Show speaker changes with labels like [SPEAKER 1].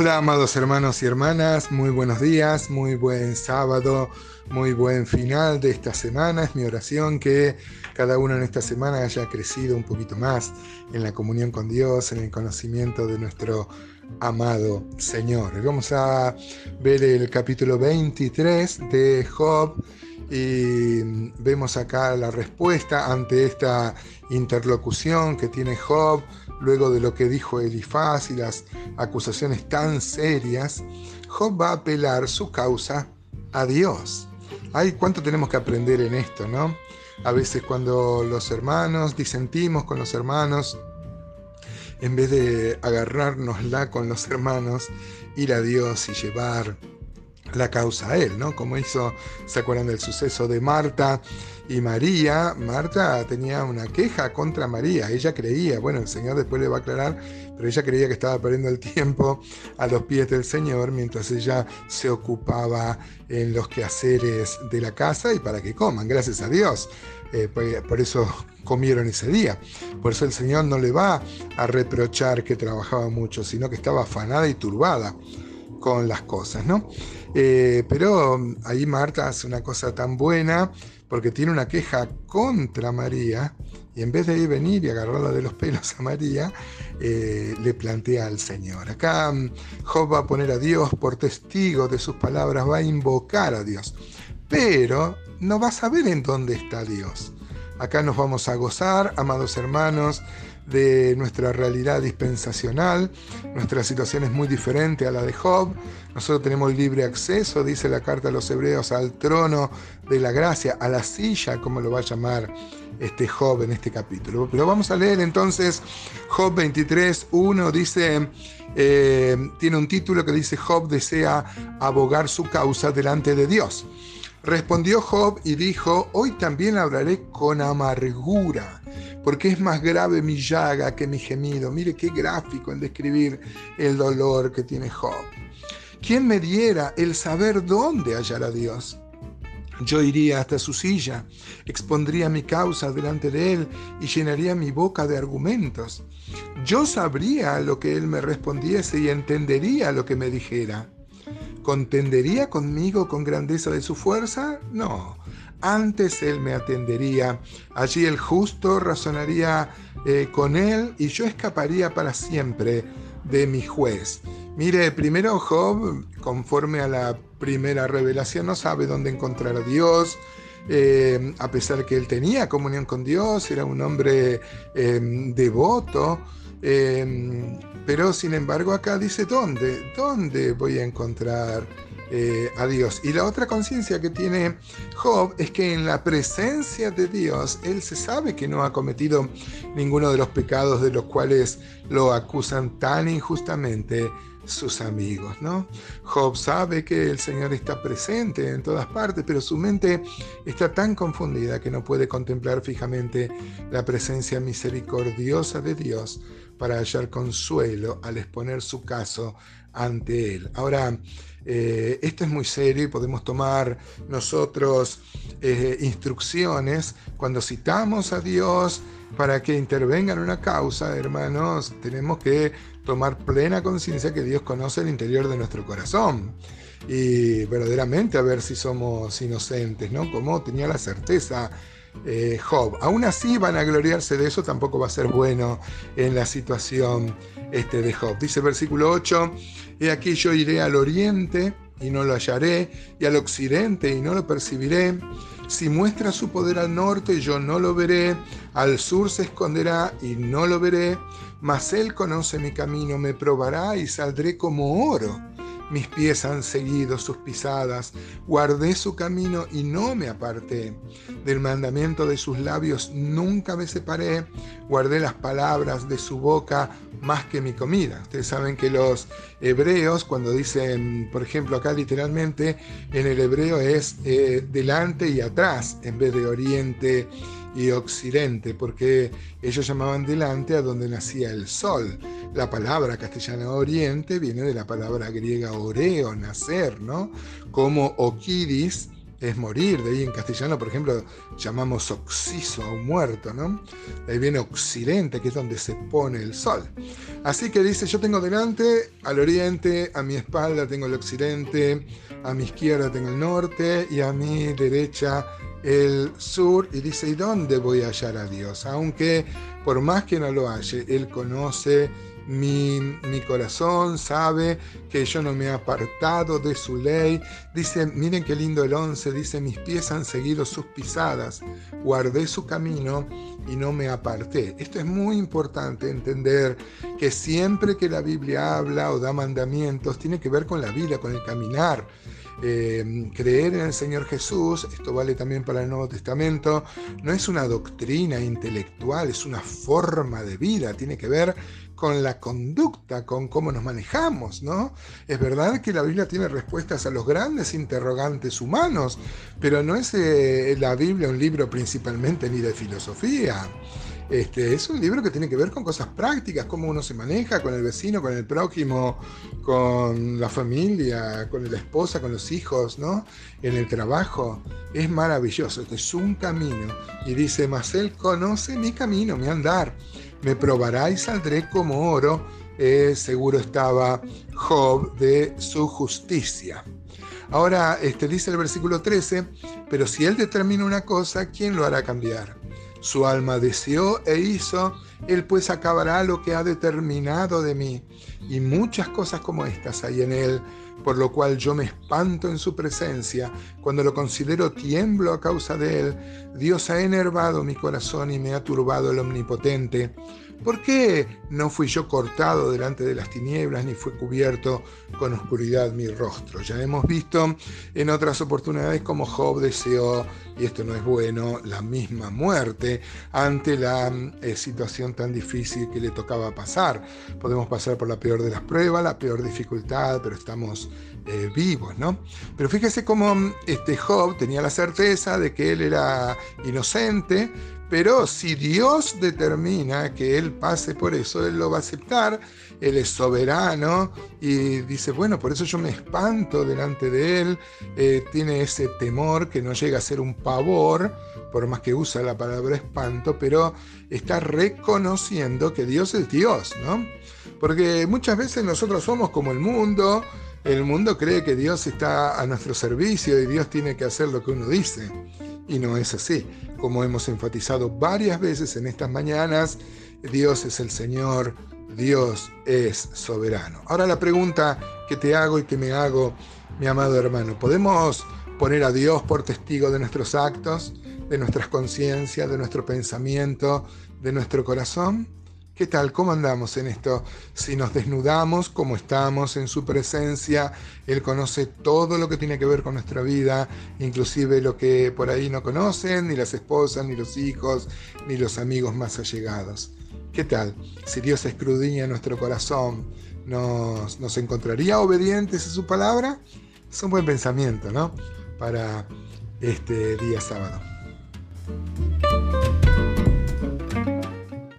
[SPEAKER 1] Hola, amados hermanos y hermanas, muy buenos días, muy buen sábado, muy buen final de esta semana. Es mi oración que cada uno en esta semana haya crecido un poquito más en la comunión con Dios, en el conocimiento de nuestro amado Señor. Vamos a ver el capítulo 23 de Job y vemos acá la respuesta ante esta interlocución que tiene Job luego de lo que dijo Elifaz y las acusaciones tan serias, Job va a apelar su causa a Dios. Ay, cuánto tenemos que aprender en esto, ¿no? A veces cuando los hermanos disentimos con los hermanos, en vez de agarrárnosla con los hermanos, ir a Dios y llevar la causa a él, ¿no? Como hizo, ¿se acuerdan del suceso de Marta y María? Marta tenía una queja contra María, ella creía, bueno, el Señor después le va a aclarar, pero ella creía que estaba perdiendo el tiempo a los pies del Señor mientras ella se ocupaba en los quehaceres de la casa y para que coman, gracias a Dios. Eh, por eso comieron ese día. Por eso el Señor no le va a reprochar que trabajaba mucho, sino que estaba afanada y turbada con las cosas, ¿no? Eh, pero ahí Marta hace una cosa tan buena porque tiene una queja contra María y en vez de ir venir y agarrarla de los pelos a María, eh, le plantea al Señor. Acá mm, Job va a poner a Dios por testigo de sus palabras, va a invocar a Dios, pero no va a saber en dónde está Dios. Acá nos vamos a gozar, amados hermanos, de nuestra realidad dispensacional. Nuestra situación es muy diferente a la de Job. Nosotros tenemos libre acceso, dice la carta a los hebreos, al trono de la gracia, a la silla, como lo va a llamar este Job en este capítulo. Pero vamos a leer entonces Job 23, 1, dice, eh, tiene un título que dice Job desea abogar su causa delante de Dios. Respondió Job y dijo, hoy también hablaré con amargura, porque es más grave mi llaga que mi gemido. Mire qué gráfico en describir el dolor que tiene Job. ¿Quién me diera el saber dónde hallará Dios? Yo iría hasta su silla, expondría mi causa delante de él y llenaría mi boca de argumentos. Yo sabría lo que él me respondiese y entendería lo que me dijera. ¿Contendería conmigo con grandeza de su fuerza? No. Antes él me atendería. Allí el justo razonaría eh, con él y yo escaparía para siempre de mi juez. Mire, primero Job, conforme a la primera revelación, no sabe dónde encontrar a Dios. Eh, a pesar que él tenía comunión con Dios, era un hombre eh, devoto, Em, pero sin embargo acá dice, ¿dónde? ¿Dónde voy a encontrar eh, a Dios? Y la otra conciencia que tiene Job es que en la presencia de Dios, él se sabe que no ha cometido ninguno de los pecados de los cuales lo acusan tan injustamente sus amigos, ¿no? Job sabe que el Señor está presente en todas partes, pero su mente está tan confundida que no puede contemplar fijamente la presencia misericordiosa de Dios para hallar consuelo al exponer su caso ante Él. Ahora, eh, esto es muy serio y podemos tomar nosotros eh, instrucciones cuando citamos a Dios para que intervenga en una causa, hermanos, tenemos que tomar plena conciencia que Dios conoce el interior de nuestro corazón y verdaderamente a ver si somos inocentes, ¿no? Como tenía la certeza eh, Job. Aún así van a gloriarse de eso, tampoco va a ser bueno en la situación este, de Job. Dice versículo 8, y aquí yo iré al oriente y no lo hallaré, y al occidente y no lo percibiré. Si muestra su poder al norte, yo no lo veré, al sur se esconderá y no lo veré, mas él conoce mi camino, me probará y saldré como oro mis pies han seguido sus pisadas, guardé su camino y no me aparté. Del mandamiento de sus labios nunca me separé, guardé las palabras de su boca más que mi comida. Ustedes saben que los hebreos, cuando dicen, por ejemplo, acá literalmente, en el hebreo es eh, delante y atrás, en vez de oriente y occidente, porque ellos llamaban delante a donde nacía el sol. La palabra castellana oriente viene de la palabra griega oreo, nacer, ¿no? Como okidis es morir. De ahí en castellano, por ejemplo, llamamos oxiso a un muerto, ¿no? De ahí viene occidente, que es donde se pone el sol. Así que dice, yo tengo delante al oriente, a mi espalda tengo el occidente, a mi izquierda tengo el norte y a mi derecha el sur. Y dice, ¿y dónde voy a hallar a Dios? Aunque por más que no lo halle, Él conoce mi, corazón sabe que yo no me he apartado de su ley. Dice, miren qué lindo el 11, dice, mis pies han seguido sus pisadas, guardé su camino y no me aparté. Esto es muy importante entender que siempre que la Biblia habla o da mandamientos, tiene que ver con la vida, con el caminar. Eh, creer en el Señor Jesús, esto vale también para el Nuevo Testamento, no es una doctrina intelectual, es una forma de vida, tiene que ver con la conducta, con cómo nos manejamos, ¿no? Es verdad que la Biblia tiene respuestas a los grandes interrogantes humanos, pero no es eh, la Biblia un libro principalmente ni de filosofía. Este, es un libro que tiene que ver con cosas prácticas, cómo uno se maneja con el vecino, con el prójimo, con la familia, con la esposa, con los hijos, ¿no? En el trabajo. Es maravilloso, es un camino. Y dice, mas él conoce mi camino, mi andar me probará y saldré como oro, eh, seguro estaba Job de su justicia. Ahora, este, dice el versículo 13, pero si él determina una cosa, ¿quién lo hará cambiar? Su alma deseó e hizo, él pues acabará lo que ha determinado de mí. Y muchas cosas como estas hay en él, por lo cual yo me espanto en su presencia. Cuando lo considero tiemblo a causa de él. Dios ha enervado mi corazón y me ha turbado el omnipotente. ¿Por qué no fui yo cortado delante de las tinieblas, ni fue cubierto con oscuridad mi rostro? Ya hemos visto en otras oportunidades cómo Job deseó, y esto no es bueno, la misma muerte ante la eh, situación tan difícil que le tocaba pasar. Podemos pasar por la peor de las pruebas, la peor dificultad, pero estamos eh, vivos, ¿no? Pero fíjese cómo este Job tenía la certeza de que él era inocente, pero si Dios determina que Él pase por eso, Él lo va a aceptar, Él es soberano y dice, bueno, por eso yo me espanto delante de Él, eh, tiene ese temor que no llega a ser un pavor, por más que usa la palabra espanto, pero está reconociendo que Dios es Dios, ¿no? Porque muchas veces nosotros somos como el mundo, el mundo cree que Dios está a nuestro servicio y Dios tiene que hacer lo que uno dice. Y no es así. Como hemos enfatizado varias veces en estas mañanas, Dios es el Señor, Dios es soberano. Ahora la pregunta que te hago y que me hago, mi amado hermano, ¿podemos poner a Dios por testigo de nuestros actos, de nuestras conciencias, de nuestro pensamiento, de nuestro corazón? ¿Qué tal? ¿Cómo andamos en esto? Si nos desnudamos, como estamos en su presencia, Él conoce todo lo que tiene que ver con nuestra vida, inclusive lo que por ahí no conocen, ni las esposas, ni los hijos, ni los amigos más allegados. ¿Qué tal? Si Dios escudriña nuestro corazón, ¿nos, ¿nos encontraría obedientes a su palabra? Es un buen pensamiento, ¿no? Para este día sábado.